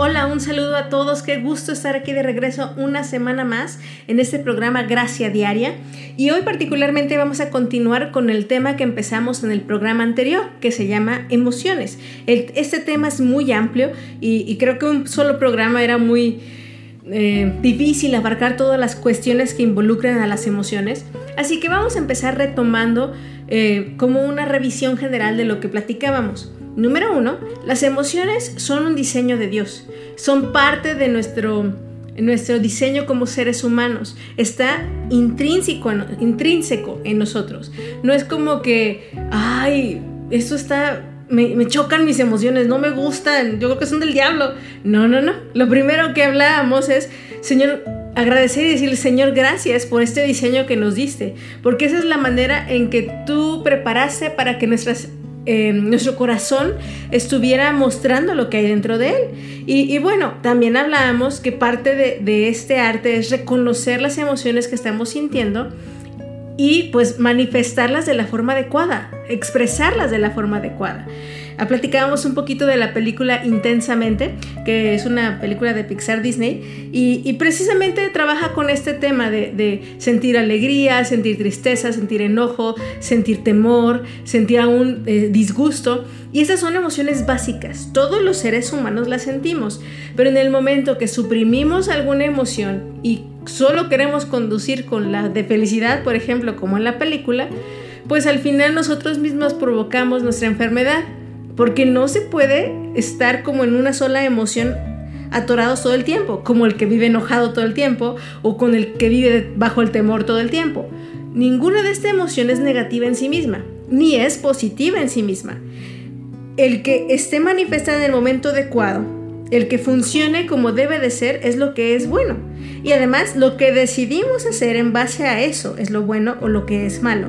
Hola, un saludo a todos. Qué gusto estar aquí de regreso una semana más en este programa Gracia Diaria. Y hoy particularmente vamos a continuar con el tema que empezamos en el programa anterior, que se llama emociones. este tema es muy amplio y, creo que un solo programa era muy eh, difícil abarcar todas las cuestiones que involucran a las emociones. Así que vamos a empezar retomando eh, como una revisión general de lo que platicábamos. Número uno, las emociones son un diseño de Dios, son parte de nuestro, nuestro diseño como seres humanos, está intrínseco, intrínseco en nosotros. No es como que, ay, esto está me, me, chocan mis emociones, no me gustan, yo creo que son del diablo. No, no, no. Lo primero que hablábamos es, Señor, agradecer y decirle, Señor, gracias por este diseño que nos diste, porque esa es la manera en que tú preparaste para que nuestras eh, nuestro corazón estuviera mostrando lo que hay dentro de él. Y, bueno, también hablábamos que parte de, de este arte es reconocer las emociones que estamos sintiendo y pues manifestarlas de la forma adecuada, expresarlas de la forma adecuada. Ah, platicábamos un poquito de la película Intensamente, que es una película de Pixar Disney, y, precisamente trabaja con este tema de, sentir alegría, sentir tristeza, sentir enojo, sentir temor, sentir aún eh, disgusto. Y esas son emociones básicas, todos los seres humanos las sentimos, pero en el momento que suprimimos alguna emoción y solo queremos conducir con la de felicidad, por ejemplo, como en la película, pues al final nosotros mismos provocamos nuestra enfermedad porque no se puede estar como en una sola emoción atorados todo el tiempo, como el que vive enojado todo el tiempo o con el que vive bajo el temor todo el tiempo. Ninguna de estas emociones es negativa en sí misma, ni es positiva en sí misma. El que esté manifestada en el momento adecuado, el que funcione como debe de ser, es lo que es bueno. Y además, lo que decidimos hacer en base a eso es lo bueno o lo que es malo.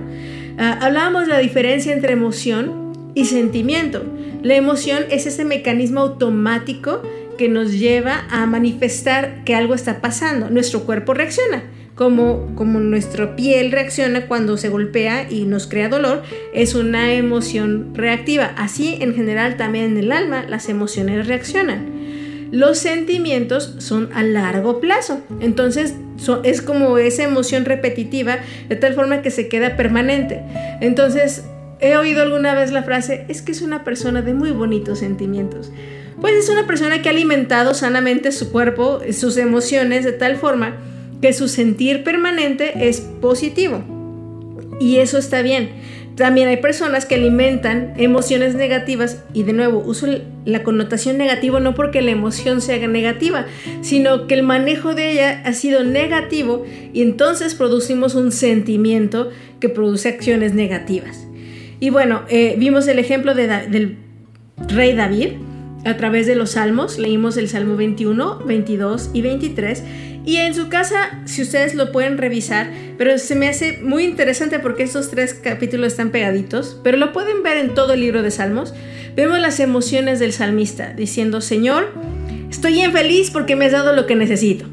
Ah, hablábamos de la diferencia entre emoción y sentimiento. La emoción es ese mecanismo automático que nos lleva a manifestar que algo está pasando. Nuestro cuerpo reacciona. Como, como nuestra piel reacciona cuando se golpea y nos crea dolor, es una emoción reactiva. Así en general también en el alma las emociones reaccionan. Los sentimientos son a largo plazo, entonces es como esa emoción repetitiva de tal forma que se queda permanente. Entonces He oído alguna vez la frase, es que es una persona de muy bonitos sentimientos. Pues es una persona que ha alimentado sanamente su cuerpo, sus emociones, de tal forma que su sentir permanente es positivo. Y eso está bien. También hay personas que alimentan emociones negativas y de nuevo uso la connotación negativa no porque la emoción sea negativa, sino que el manejo de ella ha sido negativo y entonces producimos un sentimiento que produce acciones negativas. Y bueno, eh, vimos el ejemplo del rey David a través de los salmos. Leímos el Salmo 21, 22 y 23. Y en su casa, si ustedes lo pueden revisar, pero se me hace muy interesante porque estos tres capítulos están pegaditos, pero lo pueden ver en todo el libro de Salmos. Vemos las emociones del salmista diciendo, Señor, estoy bien feliz porque me has dado lo que necesito.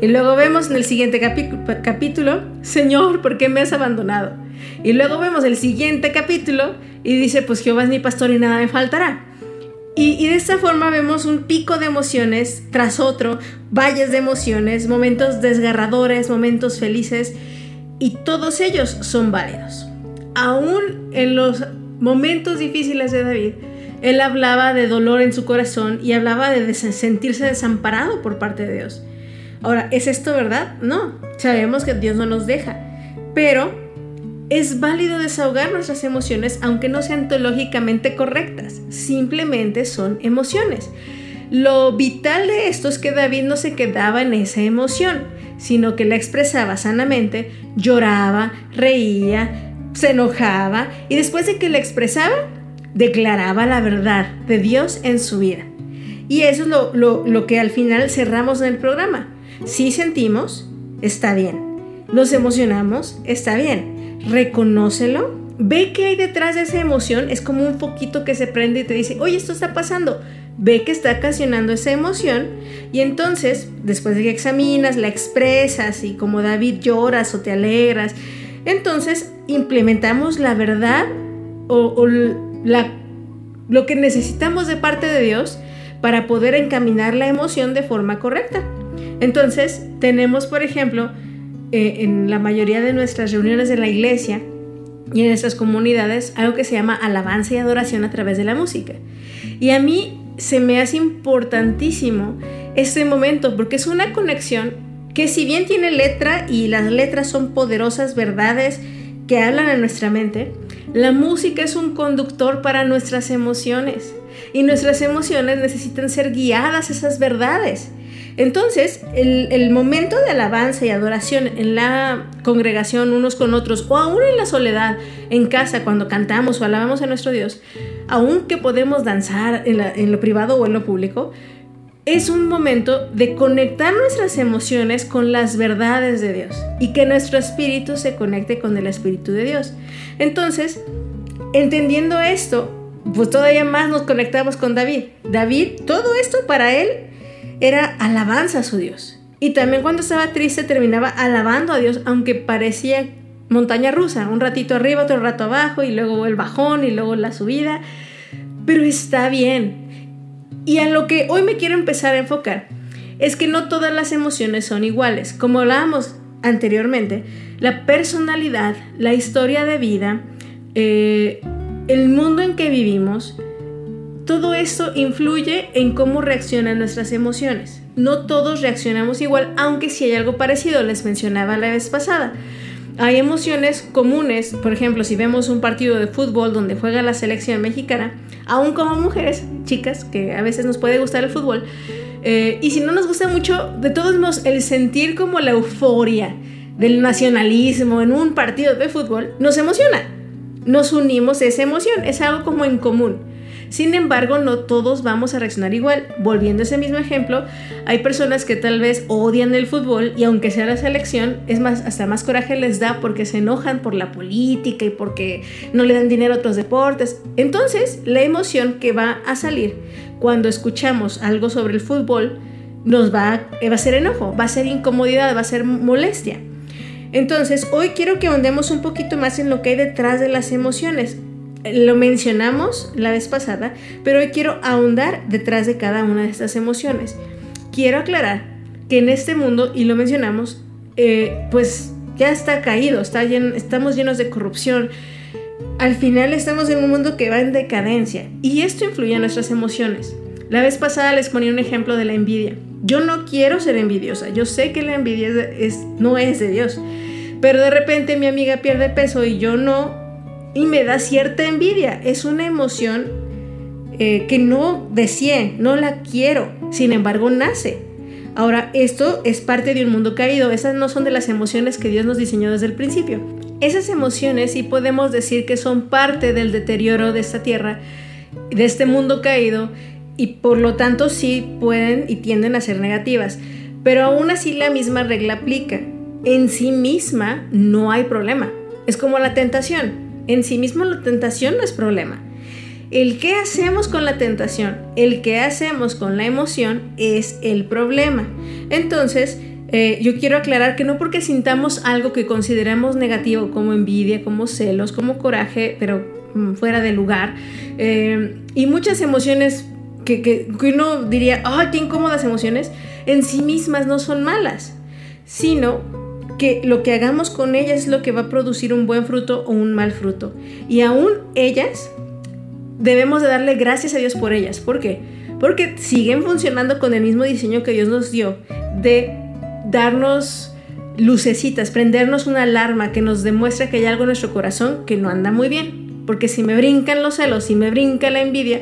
Y luego vemos en el siguiente capítulo, Señor, ¿por qué me has abandonado? Y luego vemos el siguiente capítulo y dice, pues Jehová es mi pastor y nada me faltará. Y, de esta forma vemos un pico de emociones tras otro, valles de emociones, momentos desgarradores, momentos felices, y todos ellos son válidos. Aún en los momentos difíciles de David, él hablaba de dolor en su corazón y hablaba de sentirse desamparado por parte de Dios. Ahora, ¿es esto verdad? No, sabemos que Dios no nos deja, pero es válido desahogar nuestras emociones aunque no sean teológicamente correctas, simplemente son emociones. Lo vital de esto es que David no se quedaba en esa emoción, sino que la expresaba sanamente, lloraba, reía, se enojaba y después de que la expresaba, declaraba la verdad de Dios en su vida. Y eso es lo, que al final cerramos en el programa. Si sentimos, está bien. Nos emocionamos, está bien reconócelo, ve qué hay detrás de esa emoción, es como un poquito que se prende y te dice, oye, esto está pasando. Ve que está ocasionando esa emoción y entonces, después de que examinas, la expresas y como David lloras o te alegras, entonces implementamos la verdad o, lo que necesitamos de parte de Dios para poder encaminar la emoción de forma correcta. Entonces, tenemos, por ejemplo, eh, en la mayoría de nuestras reuniones de la iglesia y en nuestras comunidades, algo que se llama alabanza y adoración a través de la música. Y a mí se me hace importantísimo este momento porque es una conexión que si bien tiene letra y las letras son poderosas verdades que hablan a nuestra mente, la música es un conductor para nuestras emociones y nuestras emociones necesitan ser guiadas a esas verdades. Entonces, el, momento de alabanza y adoración en la congregación unos con otros, o aún en la soledad, en casa, cuando cantamos o alabamos a nuestro Dios, aunque podemos danzar en lo privado o en lo público, es un momento de conectar nuestras emociones con las verdades de Dios y que nuestro espíritu se conecte con el espíritu de Dios. Entonces, entendiendo esto, pues todavía más nos conectamos con David. David, todo esto para él era alabanza a su Dios. Y también cuando estaba triste terminaba alabando a Dios, aunque parecía montaña rusa, un ratito arriba, otro rato abajo, y luego el bajón y luego la subida. Pero está bien. Y a lo que hoy me quiero empezar a enfocar es que no todas las emociones son iguales. Como hablábamos anteriormente, la personalidad, la historia de vida, eh, el mundo en que vivimos, todo esto influye en cómo reaccionan nuestras emociones. No todos reaccionamos igual, aunque sí hay algo parecido, les mencionaba la vez pasada. Hay emociones comunes, por ejemplo, si vemos un partido de fútbol donde juega la selección mexicana, aún como mujeres, chicas, que a veces nos puede gustar el fútbol, eh, y si no nos gusta mucho, de todos modos, el sentir como la euforia del nacionalismo en un partido de fútbol nos emociona. Nos unimos a esa emoción, es algo como en común. Sin embargo, no todos vamos a reaccionar igual. Volviendo a ese mismo ejemplo, hay personas que tal vez odian el fútbol y aunque sea la selección, es más, hasta más coraje les da porque se enojan por la política y porque no le dan dinero a otros deportes. Entonces, la emoción que va a salir cuando escuchamos algo sobre el fútbol nos va, va a ser enojo, va a ser incomodidad, va a ser molestia. Entonces, hoy quiero que ahondemos un poquito más en lo que hay detrás de las emociones lo mencionamos la vez pasada, pero hoy quiero ahondar detrás de cada una de estas emociones. Quiero aclarar que en este mundo, y lo mencionamos, eh, pues ya está caído, está estamos llenos de corrupción. Al final estamos en un mundo que va en decadencia y esto influye en nuestras emociones. La vez pasada les ponía un ejemplo de la envidia. Yo no quiero ser envidiosa, yo sé que la envidia es, no es de Dios, pero de repente mi amiga pierde peso y yo no, y me da cierta envidia. Es una emoción eh, que no deseé, no la quiero, sin embargo nace. Ahora, esto es parte de un mundo caído, esas no son de las emociones que Dios nos diseñó desde el principio. Esas emociones sí podemos decir que son parte del deterioro de esta tierra, de este mundo caído, y por lo tanto sí pueden y tienden a ser negativas. Pero aún así la misma regla aplica. En sí misma no hay problema. Es como la tentación en sí mismo la tentación no es problema. El qué hacemos con la tentación, el qué hacemos con la emoción es el problema. Entonces, eh, yo quiero aclarar que no porque sintamos algo que consideramos negativo como envidia, como celos, como coraje, pero mm, fuera de lugar, eh, y muchas emociones que, que, que uno diría, ¡ay, qué incómodas emociones! En sí mismas no son malas, sino que lo que hagamos con ellas es lo que va a producir un buen fruto o un mal fruto. Y aún ellas debemos de darle gracias a Dios por ellas. ¿Por qué? Porque siguen funcionando con el mismo diseño que Dios nos dio de darnos lucecitas, prendernos una alarma que nos demuestra que hay algo en nuestro corazón que no anda muy bien. Porque si me brincan los celos, si me brinca la envidia,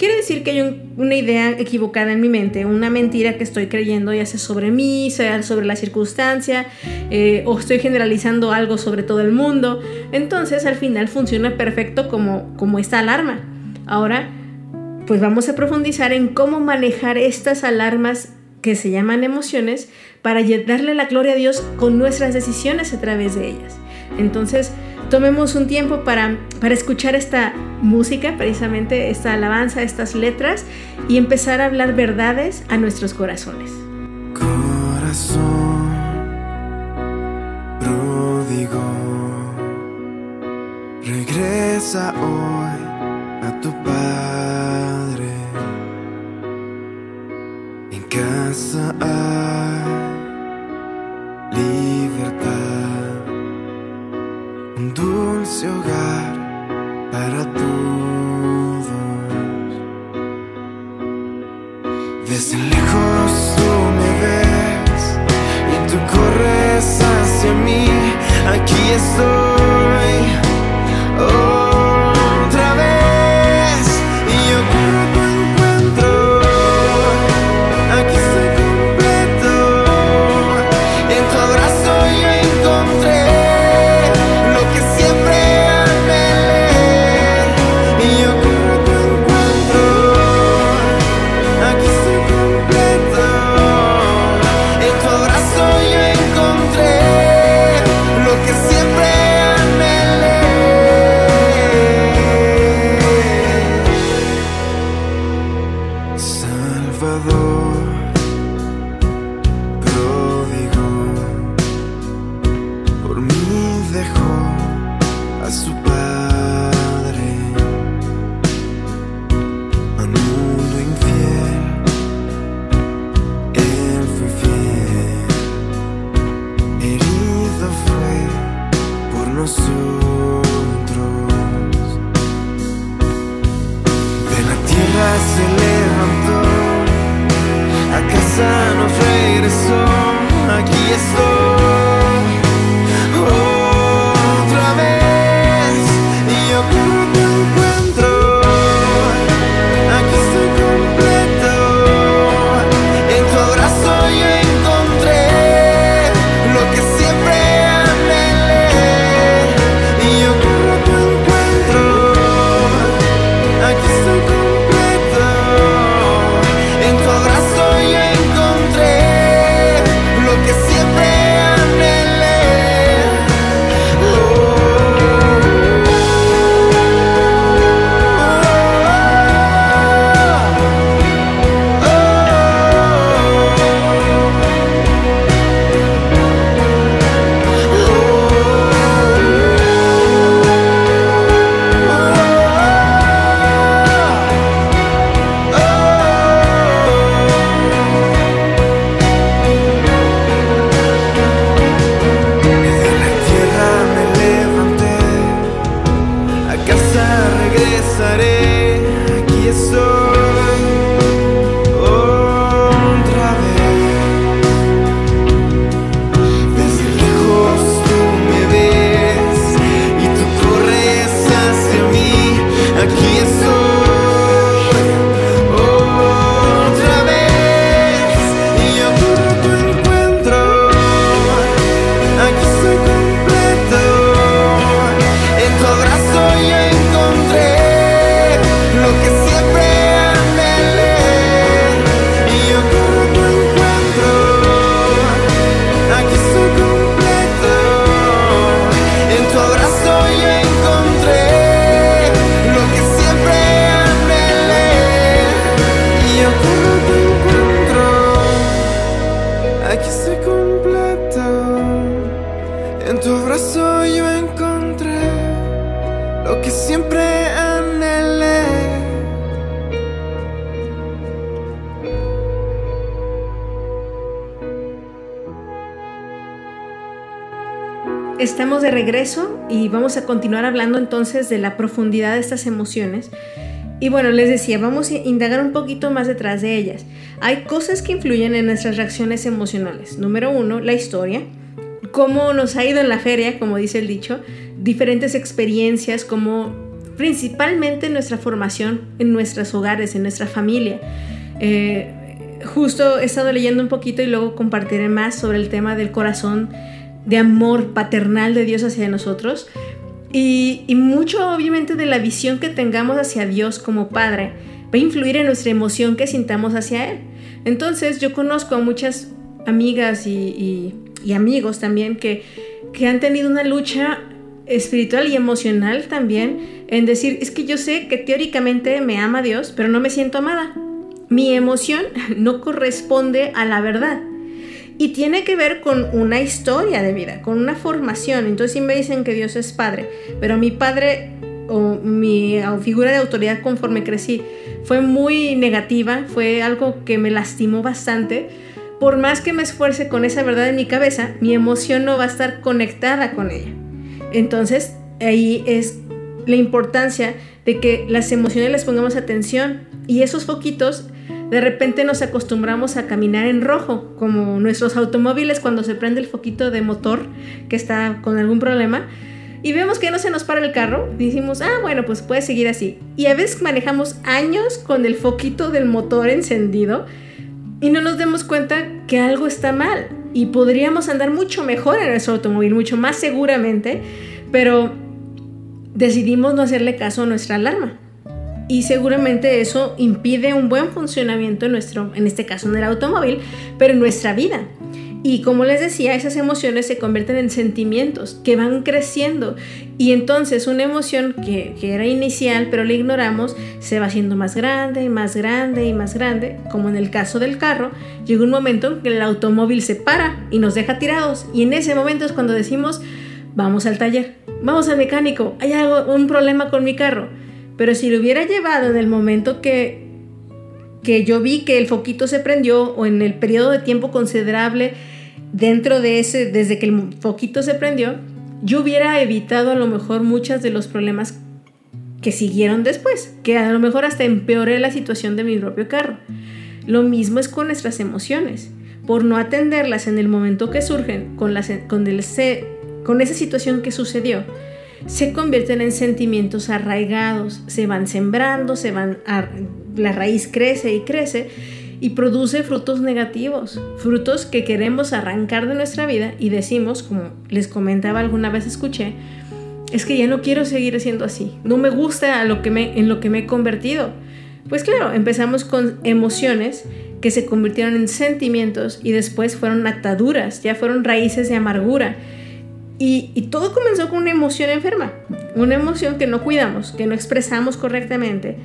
Quiere decir que hay una idea equivocada en mi mente, una mentira que estoy creyendo, ya sea sobre mí, sea sobre la circunstancia, eh, o estoy generalizando algo sobre todo el mundo. Entonces al final funciona perfecto como, como esta alarma. Ahora, pues vamos a profundizar en cómo manejar estas alarmas que se llaman emociones para darle la gloria a Dios con nuestras decisiones a través de ellas. Entonces, tomemos un tiempo para, para escuchar esta música, precisamente esta alabanza, estas letras, y empezar a hablar verdades a nuestros corazones. Corazón pródigo, regresa hoy a tu Padre. En casa hay libertad, un dulce hogar para todos. Desde lejos tú me ves y tú corres hacia mí. Aquí estoy. Regreso y vamos a continuar hablando entonces de la profundidad de estas emociones. Y bueno, les decía, vamos a indagar un poquito más detrás de ellas. Hay cosas que influyen en nuestras reacciones emocionales. Número uno, la historia. Cómo nos ha ido en la feria, como dice el dicho. Diferentes experiencias, como principalmente nuestra formación en nuestros hogares, en nuestra familia. Eh, justo he estado leyendo un poquito y luego compartiré más sobre el tema del corazón de amor paternal de Dios hacia nosotros. Y, mucho obviamente de la visión que tengamos hacia Dios como Padre va a influir en nuestra emoción que sintamos hacia Él. Entonces yo conozco a muchas amigas y, y, y amigos también que, que, han tenido una lucha espiritual y emocional también en decir, es que yo sé que teóricamente me ama Dios, pero no me siento amada. Mi emoción no corresponde a la verdad. Y tiene que ver con una historia de vida, con una formación. Entonces sí me dicen que Dios es padre, pero mi padre o mi figura de autoridad conforme crecí fue muy negativa, fue algo que me lastimó bastante. Por más que me esfuerce con esa verdad en mi cabeza, mi emoción no va a estar conectada con ella. Entonces, ahí es la importancia de que las emociones les pongamos atención y esos foquitos de repente nos acostumbramos a caminar en rojo, como nuestros automóviles cuando se prende el foquito de motor que está con algún problema y vemos que no se nos para el carro, decimos, ah, bueno, pues puede seguir así. Y a veces manejamos años con el foquito del motor encendido y no nos demos cuenta que algo está mal y podríamos andar mucho mejor en nuestro automóvil, mucho más seguramente, pero decidimos no hacerle caso a nuestra alarma. Y seguramente eso impide un buen funcionamiento en nuestro, en este caso en el automóvil, pero en nuestra vida. Y como les decía, esas emociones se convierten en sentimientos que van creciendo. Y entonces una emoción que, era inicial, pero la ignoramos, se va haciendo más grande y más grande y más grande. Como en el caso del carro, llega un momento en que el automóvil se para y nos deja tirados. Y en ese momento es cuando decimos, vamos al taller, vamos al mecánico, hay algo, un problema con mi carro. Pero si lo hubiera llevado en el momento que que yo vi que el foquito se prendió o en el periodo de tiempo considerable dentro de ese, desde que el foquito se prendió, yo hubiera evitado a lo mejor muchos de los problemas que siguieron después, que a lo mejor hasta empeoré la situación de mi propio carro. Lo mismo es con nuestras emociones. Por no atenderlas en el momento que surgen, con, con, el, con esa situación que sucedió, se convierten en sentimientos arraigados, se van sembrando, se van la raíz crece y crece y produce frutos negativos, frutos que queremos arrancar de nuestra vida y decimos, como les comentaba alguna vez escuché, es que ya no quiero seguir siendo así, no me gusta lo que me, en lo que me he convertido. Pues claro, empezamos con emociones que se convirtieron en sentimientos y después fueron ataduras, ya fueron raíces de amargura. Y, todo comenzó con una emoción enferma, una emoción que no cuidamos, que no expresamos correctamente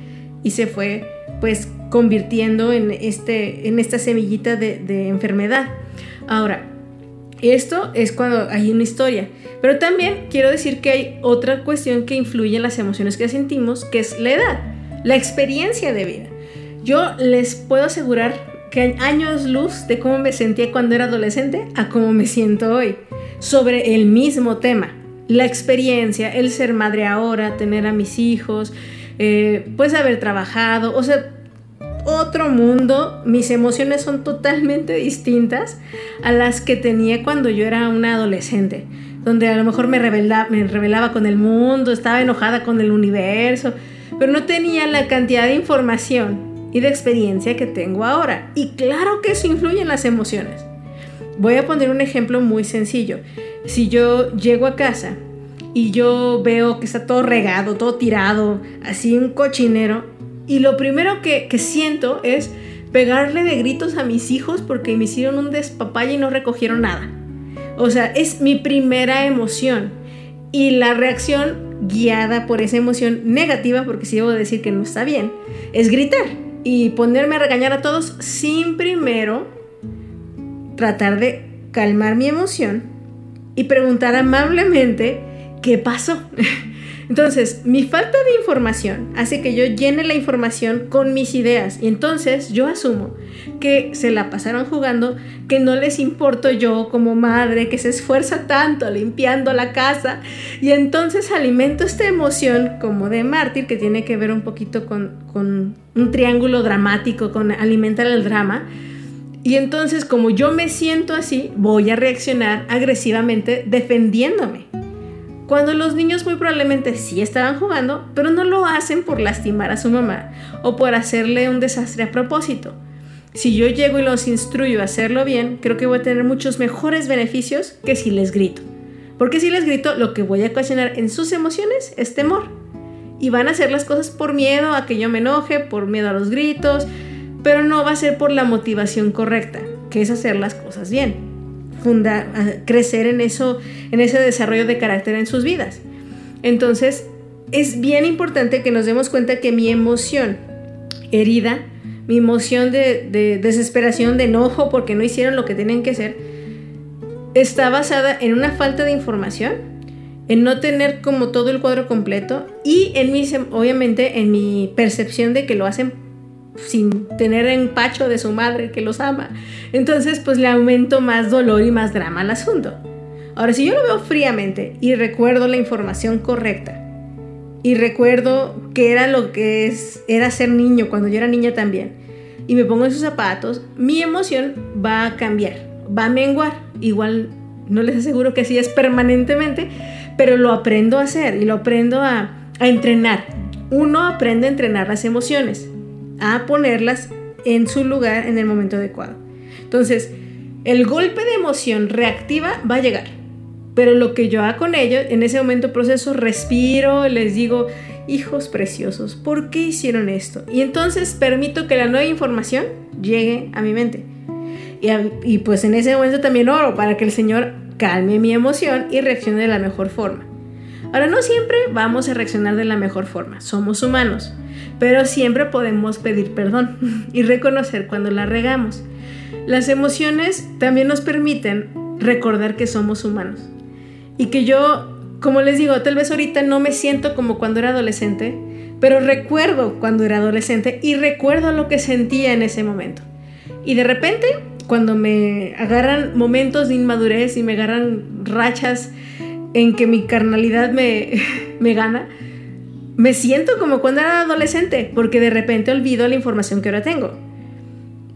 y se fue pues convirtiendo en, este, en esta semillita de, enfermedad. Ahora, esto es cuando hay una historia. Pero también quiero decir que hay otra cuestión que influye en las emociones que sentimos, que es la edad, la experiencia de vida. Yo les puedo asegurar que años luz de cómo me sentía cuando era adolescente a cómo me siento hoy, sobre el mismo tema. La experiencia, el ser madre ahora, tener a mis hijos, eh, pues haber trabajado, o sea, otro mundo, mis emociones son totalmente distintas a las que tenía cuando yo era una adolescente, donde a lo mejor me rebelaba, me rebelaba con el mundo, estaba enojada con el universo, pero no tenía la cantidad de información y de experiencia que tengo ahora. Y claro que eso influye en las emociones. Voy a poner un ejemplo muy sencillo. Si yo llego a casa y yo veo que está todo regado, todo tirado, así un cochinero, y lo primero que, siento es pegarle de gritos a mis hijos porque me hicieron un despapalle y no recogieron nada. O sea, es mi primera emoción. Y la reacción guiada por esa emoción negativa, porque si debo decir que no está bien, es gritar y ponerme a regañar a todos sin primero tratar de calmar mi emoción y preguntar amablemente qué pasó. Entonces, mi falta de información hace que yo llene la información con mis ideas y entonces yo asumo que se la pasaron jugando, que no les importo yo como madre que se esfuerza tanto limpiando la casa y entonces alimento esta emoción como de mártir que tiene que ver un poquito con, con un triángulo dramático, con alimentar el drama. Y entonces como yo me siento así, voy a reaccionar agresivamente defendiéndome. Cuando los niños muy probablemente sí estaban jugando, pero no lo hacen por lastimar a su mamá o por hacerle un desastre a propósito. Si yo llego y los instruyo a hacerlo bien, creo que voy a tener muchos mejores beneficios que si les grito. Porque si les grito, lo que voy a ocasionar en sus emociones es temor. Y van a hacer las cosas por miedo a que yo me enoje, por miedo a los gritos, pero no va a ser por la motivación correcta, que es hacer las cosas bien crecer en eso, en ese desarrollo de carácter en sus vidas. Entonces, es bien importante que nos demos cuenta que mi emoción herida, mi emoción de, de desesperación, de enojo porque no hicieron lo que tenían que hacer, está basada en una falta de información, en no tener como todo el cuadro completo y en mi, obviamente en mi percepción de que lo hacen sin tener empacho de su madre que los ama. Entonces pues le aumento más dolor y más drama al asunto. Ahora, si yo lo veo fríamente y recuerdo la información correcta y recuerdo que era lo que es, era ser niño cuando yo era niña también, y me pongo en sus zapatos, mi emoción va a cambiar, va a menguar. Igual no les aseguro que así es permanentemente, pero lo aprendo a hacer y lo aprendo a, a entrenar. Uno aprende a entrenar las emociones, a ponerlas en su lugar en el momento adecuado. Entonces, el golpe de emoción reactiva va a llegar pero lo que yo hago con ellos, en ese momento proceso, respiro, les digo, hijos preciosos, ¿por qué hicieron esto? Y entonces permito que la nueva información llegue a mi mente. Y, y pues en ese momento también oro para que el Señor calme mi emoción y reaccione de la mejor forma. Ahora, no siempre vamos a reaccionar de la mejor forma, somos humanos, pero siempre podemos pedir perdón y reconocer cuando la regamos. Las emociones también nos permiten recordar que somos humanos y que yo, como les digo, tal vez ahorita no me siento como cuando era adolescente, pero recuerdo cuando era adolescente y recuerdo lo que sentía en ese momento. Y de repente, cuando me agarran momentos de inmadurez y me agarran rachas en que mi carnalidad me, me gana, me siento como cuando era adolescente, porque de repente olvido la información que ahora tengo.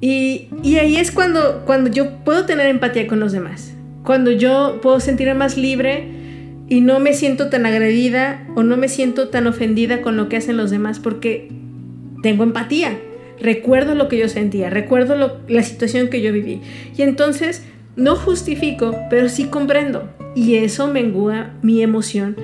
Y, y ahí es cuando, cuando yo puedo tener empatía con los demás cuando yo puedo sentirme más libre y no me siento tan agredida o no me siento tan ofendida con lo que hacen los demás porque tengo empatía. Recuerdo lo que yo sentía, recuerdo la situación que yo viví. Y entonces no justifico, pero sí comprendo. Y eso mengua mi emoción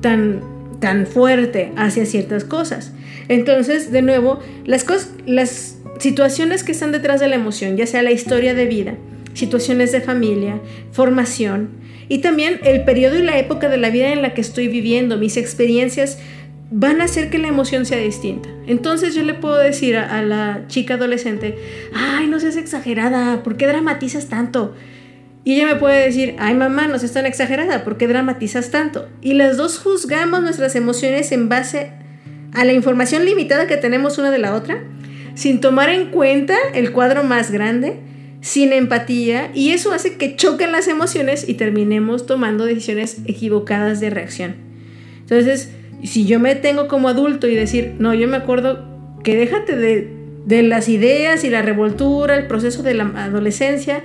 tan, tan fuerte hacia ciertas cosas. Entonces, de nuevo, las, las situaciones que están detrás de la emoción, ya sea la historia de vida, situaciones de familia, formación y también el periodo y la época de la vida en la que estoy viviendo, mis experiencias van a hacer que la emoción sea distinta. Entonces yo le puedo decir a, la chica adolescente, ay, no seas exagerada, ¿por qué dramatizas tanto? Y ella me puede decir, ay mamá, no seas tan exagerada, ¿por qué dramatizas tanto? Y las dos juzgamos nuestras emociones en base a la información limitada que tenemos una de la otra, sin tomar en cuenta el cuadro más grande sin empatía y eso hace que choquen las emociones y terminemos tomando decisiones equivocadas de reacción. Entonces, si yo me tengo como adulto y decir, no, yo me acuerdo que déjate de, de las ideas y la revoltura, el proceso de la adolescencia,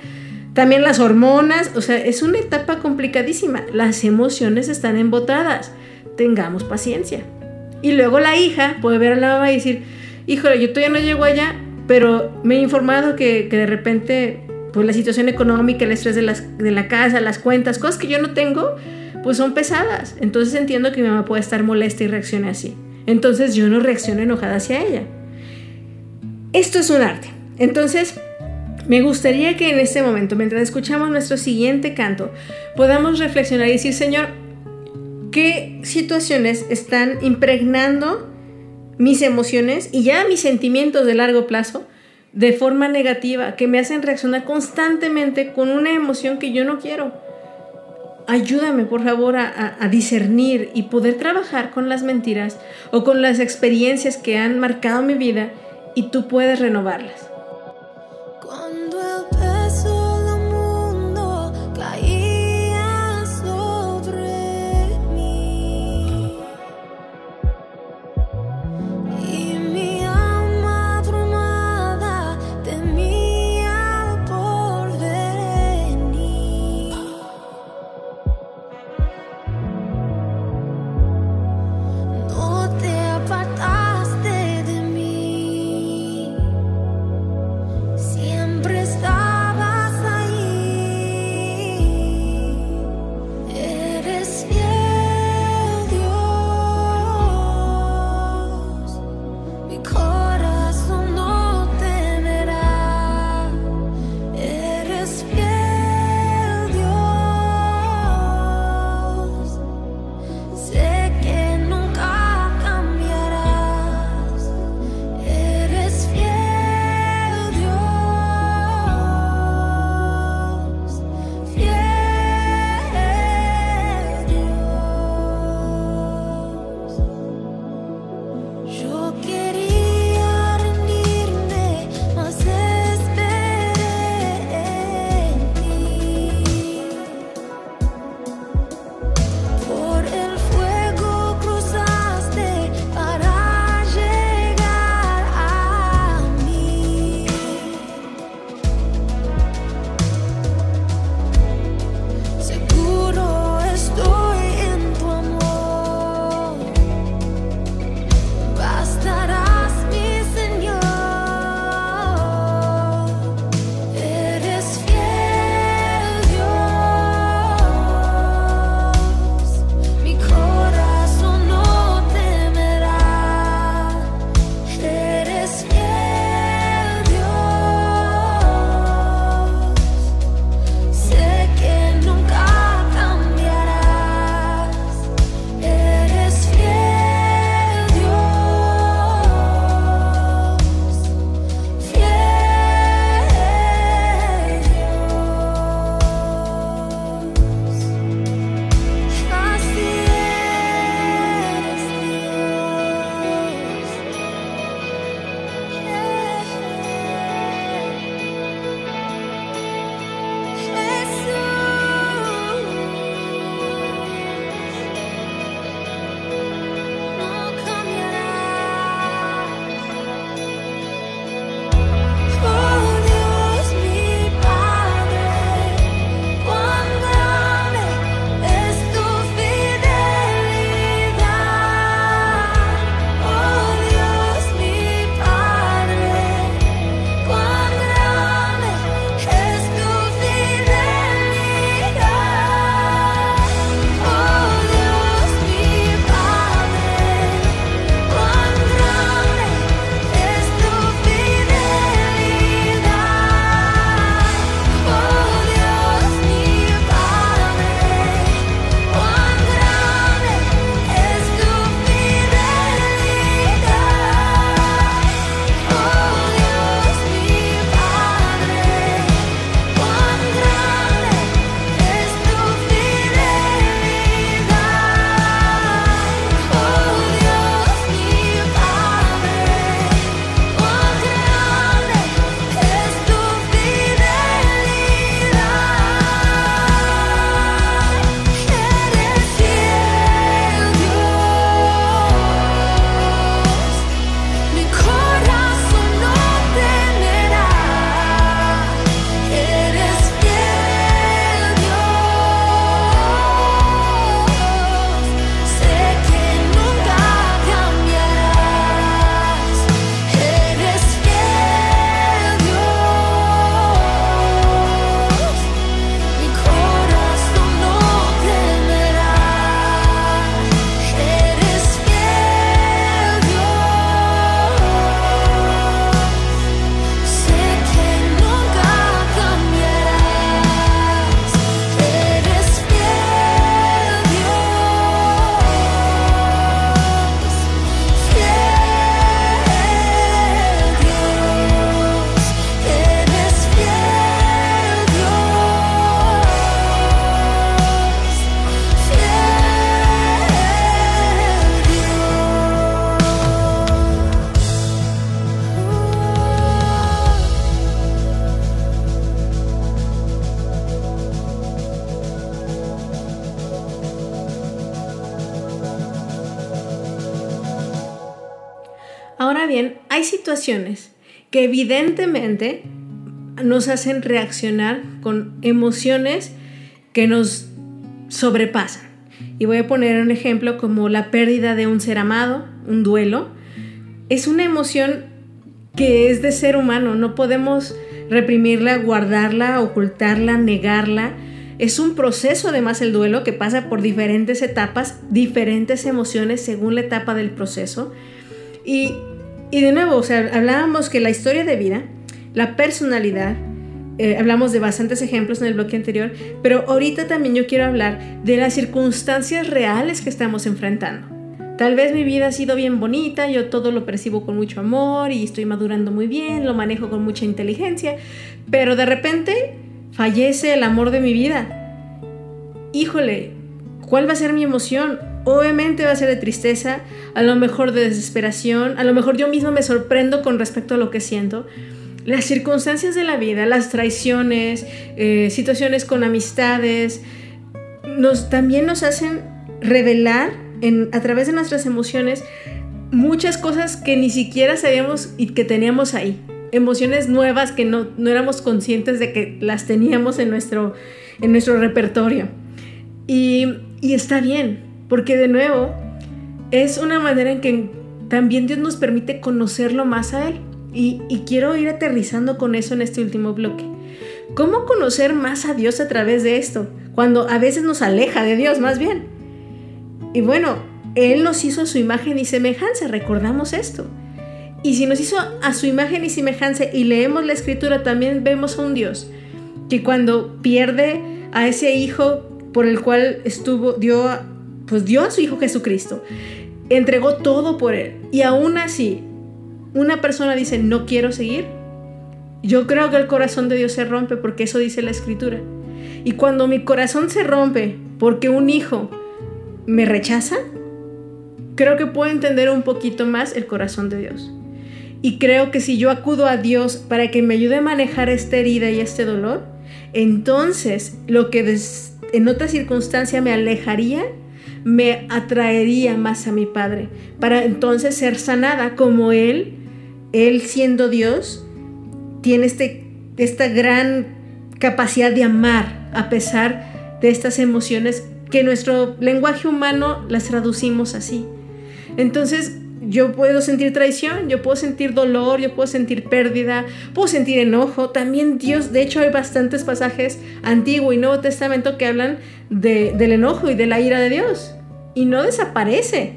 también las hormonas, o sea, es una etapa complicadísima. Las emociones están embotadas. Tengamos paciencia. Y luego la hija puede ver a la mamá y decir, híjole, yo todavía no llego allá, pero me he informado que, de repente, pues la situación económica, el estrés de, de la casa, las cuentas, cosas que yo no tengo, pues son pesadas. Entonces entiendo que mi mamá puede estar molesta y reaccione así. Entonces yo no reacciono enojada hacia ella. Esto es un arte. Entonces, me gustaría que en este momento, mientras escuchamos nuestro siguiente canto, podamos reflexionar y decir, Señor, ¿qué situaciones están impregnando mis emociones y ya mis sentimientos de largo plazo de forma negativa, que me hacen reaccionar constantemente con una emoción que yo no quiero. Ayúdame, por favor, a, discernir y poder trabajar con las mentiras o con las experiencias que han marcado mi vida y tú puedes renovarlas. Situaciones que evidentemente nos hacen reaccionar con emociones que nos sobrepasan. Y voy a poner un ejemplo como la pérdida de un ser amado, un duelo. Es una emoción que es de ser humano, no podemos reprimirla, guardarla, ocultarla, negarla. Es un proceso además el duelo que pasa por diferentes etapas, diferentes emociones según la etapa del proceso. Y, y de nuevo, o sea, hablábamos que la historia de vida, la personalidad, eh, hablamos de bastantes ejemplos en el bloque anterior, pero ahorita también yo quiero hablar de las circunstancias reales que estamos enfrentando. Tal vez mi vida ha sido bien bonita, yo todo lo percibo con mucho amor y estoy madurando muy bien, lo manejo con mucha inteligencia, pero de repente fallece el amor de mi vida. Híjole, ¿cuál va a ser mi emoción? Obviamente va a ser de tristeza, a lo mejor de desesperación, a lo mejor yo mismo me sorprendo con respecto a lo que siento. Las circunstancias de la vida, las traiciones, eh, situaciones con amistades, nos, también nos hacen revelar a través de nuestras emociones muchas cosas que ni siquiera sabíamos y que teníamos ahí. Emociones nuevas que no, éramos conscientes de que las teníamos en nuestro, en nuestro repertorio. Y, y está bien, porque de nuevo es una manera en que también Dios nos permite conocerlo más a Él. Y, quiero ir aterrizando con eso en este último bloque. ¿Cómo conocer más a Dios a través de esto? Cuando a veces nos aleja de Dios, más bien. Y bueno, Él nos hizo a su imagen y semejanza, recordamos esto. Y si nos hizo a su imagen y semejanza y leemos la escritura, también vemos a un Dios que cuando pierde a ese hijo por el cual estuvo, dio, pues dio su hijo Jesucristo, entregó todo por él. Y aún así, una persona dice, no quiero seguir. Yo creo que el corazón de Dios se rompe porque eso dice la escritura. Y cuando mi corazón se rompe porque un hijo me rechaza, creo que puedo entender un poquito más el corazón de Dios. Y creo que si yo acudo a Dios para que me ayude a manejar esta herida y este dolor, entonces lo que en otra circunstancia me alejaría, me atraería más a mi Padre, para entonces ser sanada como Él, Él siendo Dios, tiene este, esta gran capacidad de amar a pesar de estas emociones que nuestro lenguaje humano las traducimos así. Entonces, yo puedo sentir traición, yo puedo sentir dolor, yo puedo sentir pérdida, puedo sentir enojo. También Dios, de hecho hay bastantes pasajes Antiguo y Nuevo Testamento que hablan del enojo y de la ira de Dios. Y no desaparece.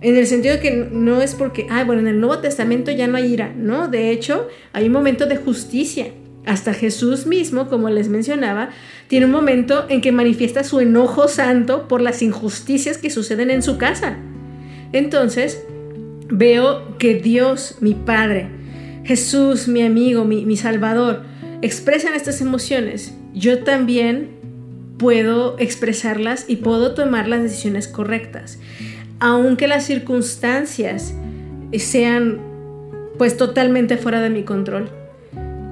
En el sentido de que no es porque, ah, bueno, en el Nuevo Testamento ya no hay ira. No, de hecho hay un momento de justicia. Hasta Jesús mismo, como les mencionaba, tiene un momento en que manifiesta su enojo santo por las injusticias que suceden en su casa. Entonces, veo que Dios, mi Padre, Jesús, mi amigo, mi, mi Salvador, expresan estas emociones. Yo también puedo expresarlas y puedo tomar las decisiones correctas. Aunque las circunstancias sean pues totalmente fuera de mi control.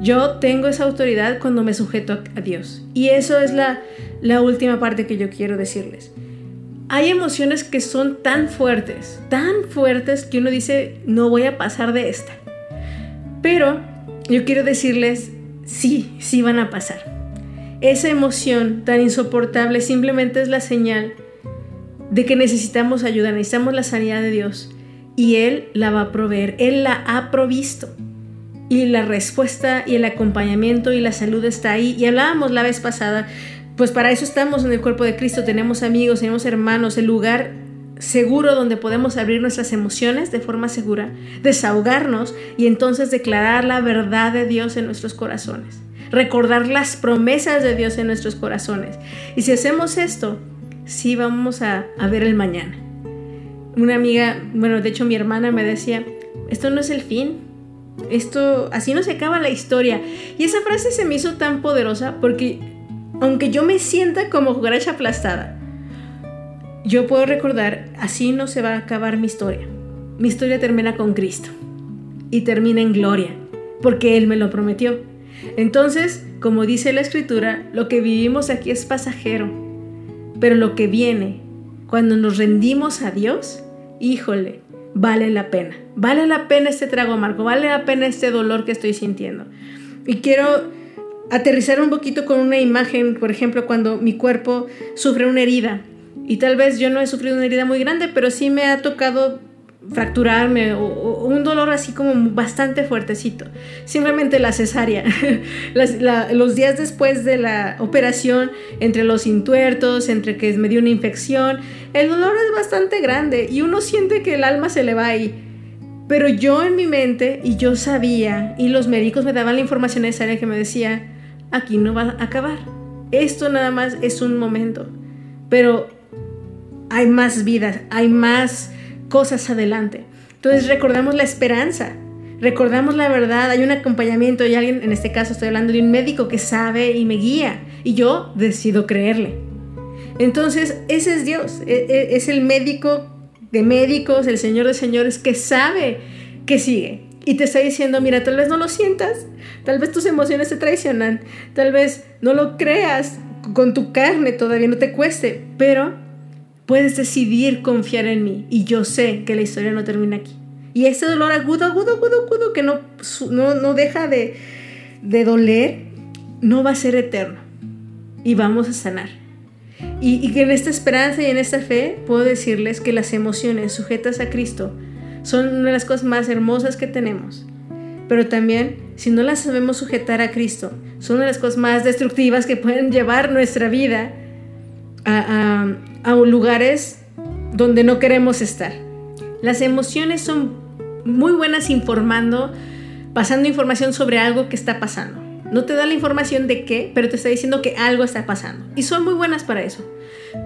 Yo tengo esa autoridad cuando me sujeto a Dios. Y eso es la, la última parte que yo quiero decirles. Hay emociones que son tan fuertes, tan fuertes que uno dice, no voy a pasar de esta. Pero yo quiero decirles, sí, sí van a pasar. Esa emoción tan insoportable simplemente es la señal de que necesitamos ayuda, necesitamos la sanidad de Dios. Y Él la va a proveer, Él la ha provisto y la respuesta y el acompañamiento y la salud está ahí. Y hablábamos la vez pasada, pues para eso estamos en el cuerpo de Cristo, tenemos amigos, tenemos hermanos, el lugar seguro donde podemos abrir nuestras emociones de forma segura, desahogarnos y entonces declarar la verdad de Dios en nuestros corazones, recordar las promesas de Dios en nuestros corazones. Y si hacemos esto, sí vamos a, ver el mañana. Una amiga, bueno, de hecho mi hermana me decía, esto no es el fin, esto, así no se acaba la historia. Y esa frase se me hizo tan poderosa porque aunque yo me sienta como cucaracha aplastada, yo puedo recordar, así no se va a acabar mi historia. Mi historia termina con Cristo y termina en gloria, porque Él me lo prometió. Entonces, como dice la escritura, lo que vivimos aquí es pasajero, pero lo que viene, cuando nos rendimos a Dios, híjole, vale la pena. Vale la pena este trago amargo, vale la pena este dolor que estoy sintiendo. Y quiero aterrizar un poquito con una imagen, por ejemplo, cuando mi cuerpo sufre una herida. Y tal vez yo no he sufrido una herida muy grande, pero sí me ha tocado fracturarme o, o un dolor así como bastante fuertecito. Simplemente la cesárea. Las- la- los días después de la operación, entre los intuertos, entre que me dio una infección, el dolor es bastante grande y uno siente que el alma se le va ahí. Pero yo en mi mente, y yo sabía, y los médicos me daban la información necesaria que me decía, aquí no va a acabar. Esto nada más es un momento. Pero hay más vidas, hay más cosas adelante. Entonces recordamos la esperanza, recordamos la verdad, hay un acompañamiento, hay alguien, en este caso estoy hablando de un médico que sabe y me guía, y yo decido creerle. Entonces, ese es Dios, e- e- es el médico de médicos, el Señor de señores que sabe que sigue. Y te está diciendo, mira, tal vez no lo sientas, tal vez tus emociones te traicionan, tal vez no lo creas con tu carne, todavía no te cueste, pero puedes decidir confiar en mí. Y yo sé que la historia no termina aquí. Y ese dolor agudo, agudo, agudo, agudo, que no, no, no deja de, de doler, no va a ser eterno. Y vamos a sanar. Y, y que en esta esperanza y en esta fe puedo decirles que las emociones sujetas a Cristo son una de las cosas más hermosas que tenemos. Pero también, si no las sabemos sujetar a Cristo, son una de las cosas más destructivas que pueden llevar nuestra vida a, a- lugares donde no queremos estar. Las emociones son muy buenas informando, pasando información sobre algo que está pasando. No te da la información de qué, pero te está diciendo que algo está pasando. Y son muy buenas para eso.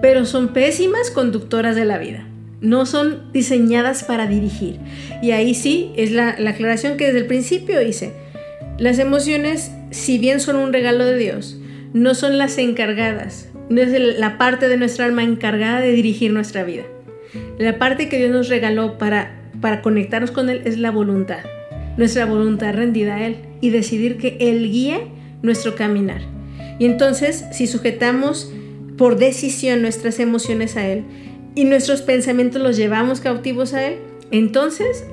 Pero son pésimas conductoras de la vida. No son diseñadas para dirigir. Y ahí sí es la, la aclaración que desde el principio hice. Las emociones, si bien son un regalo de Dios, no son las encargadas. No es la parte de nuestra alma encargada de dirigir nuestra vida. La parte que Dios nos regaló para, para conectarnos con Él es la voluntad. Nuestra voluntad rendida a Él y decidir que Él guíe nuestro caminar. Y entonces, si sujetamos por decisión nuestras emociones a Él y nuestros pensamientos los llevamos cautivos a Él, entonces,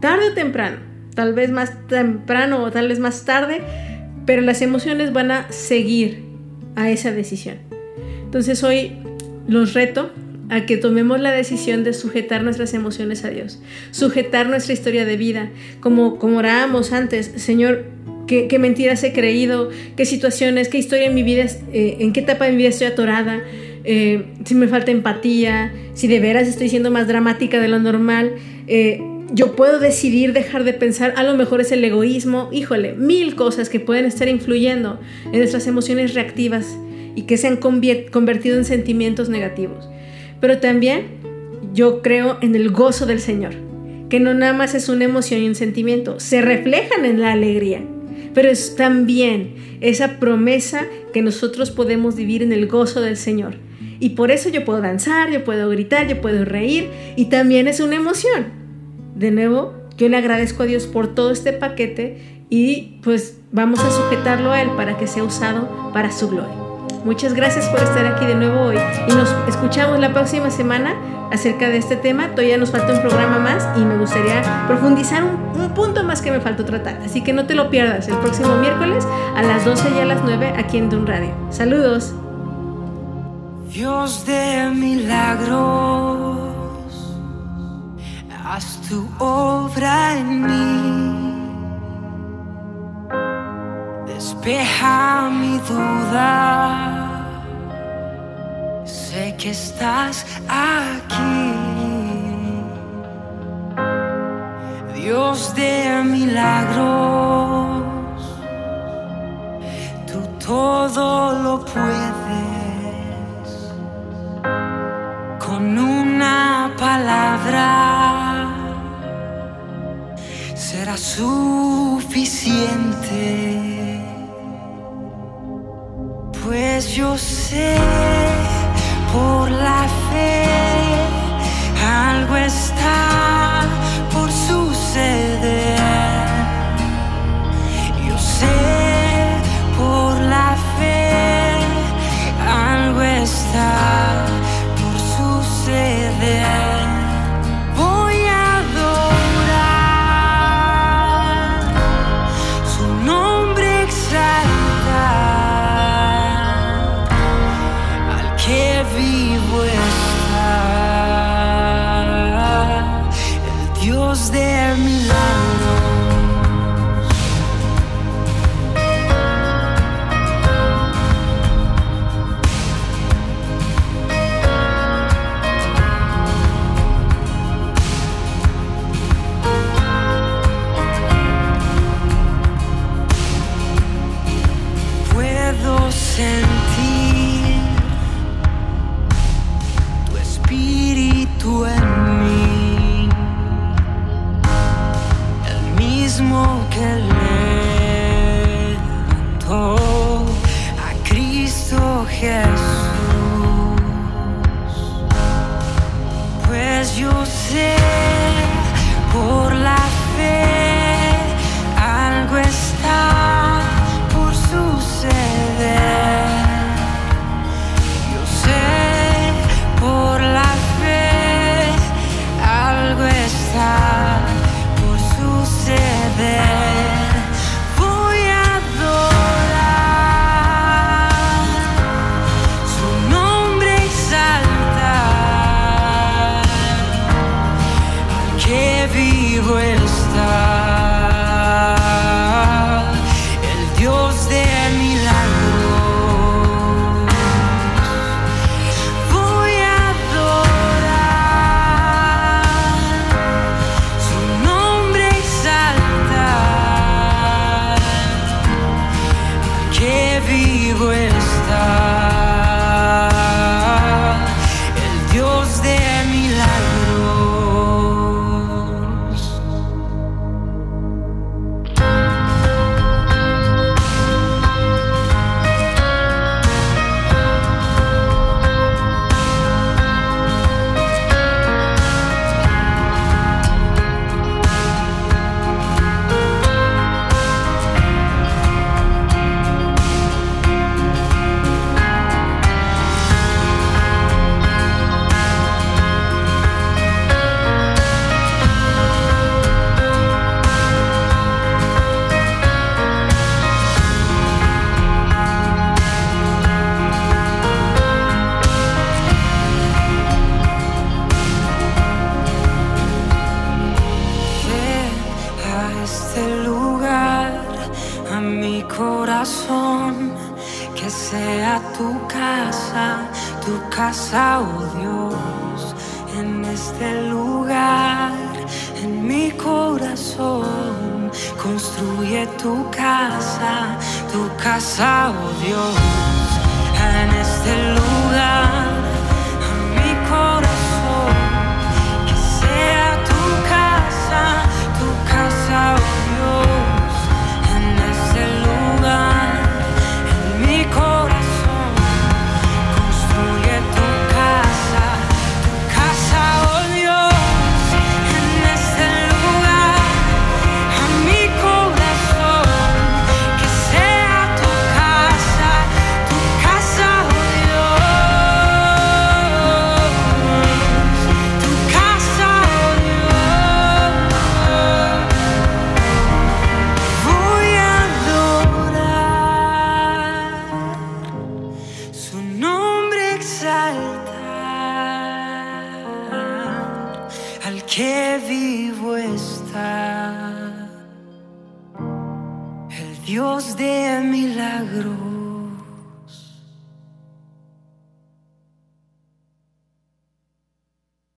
tarde o temprano, tal vez más temprano o tal vez más tarde, pero las emociones van a seguir a esa decisión. Entonces hoy los reto a que tomemos la decisión de sujetar nuestras emociones a Dios, sujetar nuestra historia de vida, como, como orábamos antes, Señor, ¿qué, mentiras he creído, qué situaciones, qué historia en mi vida, eh, en qué etapa de mi vida estoy atorada, eh, si me falta empatía, si de veras estoy siendo más dramática de lo normal. eh, yo puedo decidir dejar de pensar, a lo mejor es el egoísmo, híjole, mil cosas que pueden estar influyendo en nuestras emociones reactivas y que se han convertido en sentimientos negativos. Pero también yo creo en el gozo del Señor, que no nada más es una emoción y un sentimiento, se reflejan en la alegría, pero es también esa promesa que nosotros podemos vivir en el gozo del Señor. Y por eso yo puedo danzar, yo puedo gritar, yo puedo reír, y también es una emoción. De nuevo, yo le agradezco a Dios por todo este paquete y pues vamos a sujetarlo a Él para que sea usado para su gloria. Muchas gracias por estar aquí de nuevo hoy y nos escuchamos la próxima semana acerca de este tema. Todavía nos falta un programa más y me gustaría profundizar un, un punto más que me faltó tratar. Así que no te lo pierdas el próximo miércoles a las 12 y a las 9 aquí en Dun Radio. Saludos. Dios de milagros, haz tu obra en mí. Despeja mi duda, sé que estás aquí. Dios de milagros, tú todo lo puedes palabra será suficiente. Pues yo sé por la fe algo está por suceder. che vivo estás. que sea tu casa, tu casa, oh Dios, en este lugar, en mi corazón, construye tu casa, tu casa, oh Dios, en este lugar, en mi corazón, que sea tu casa, tu casa, oh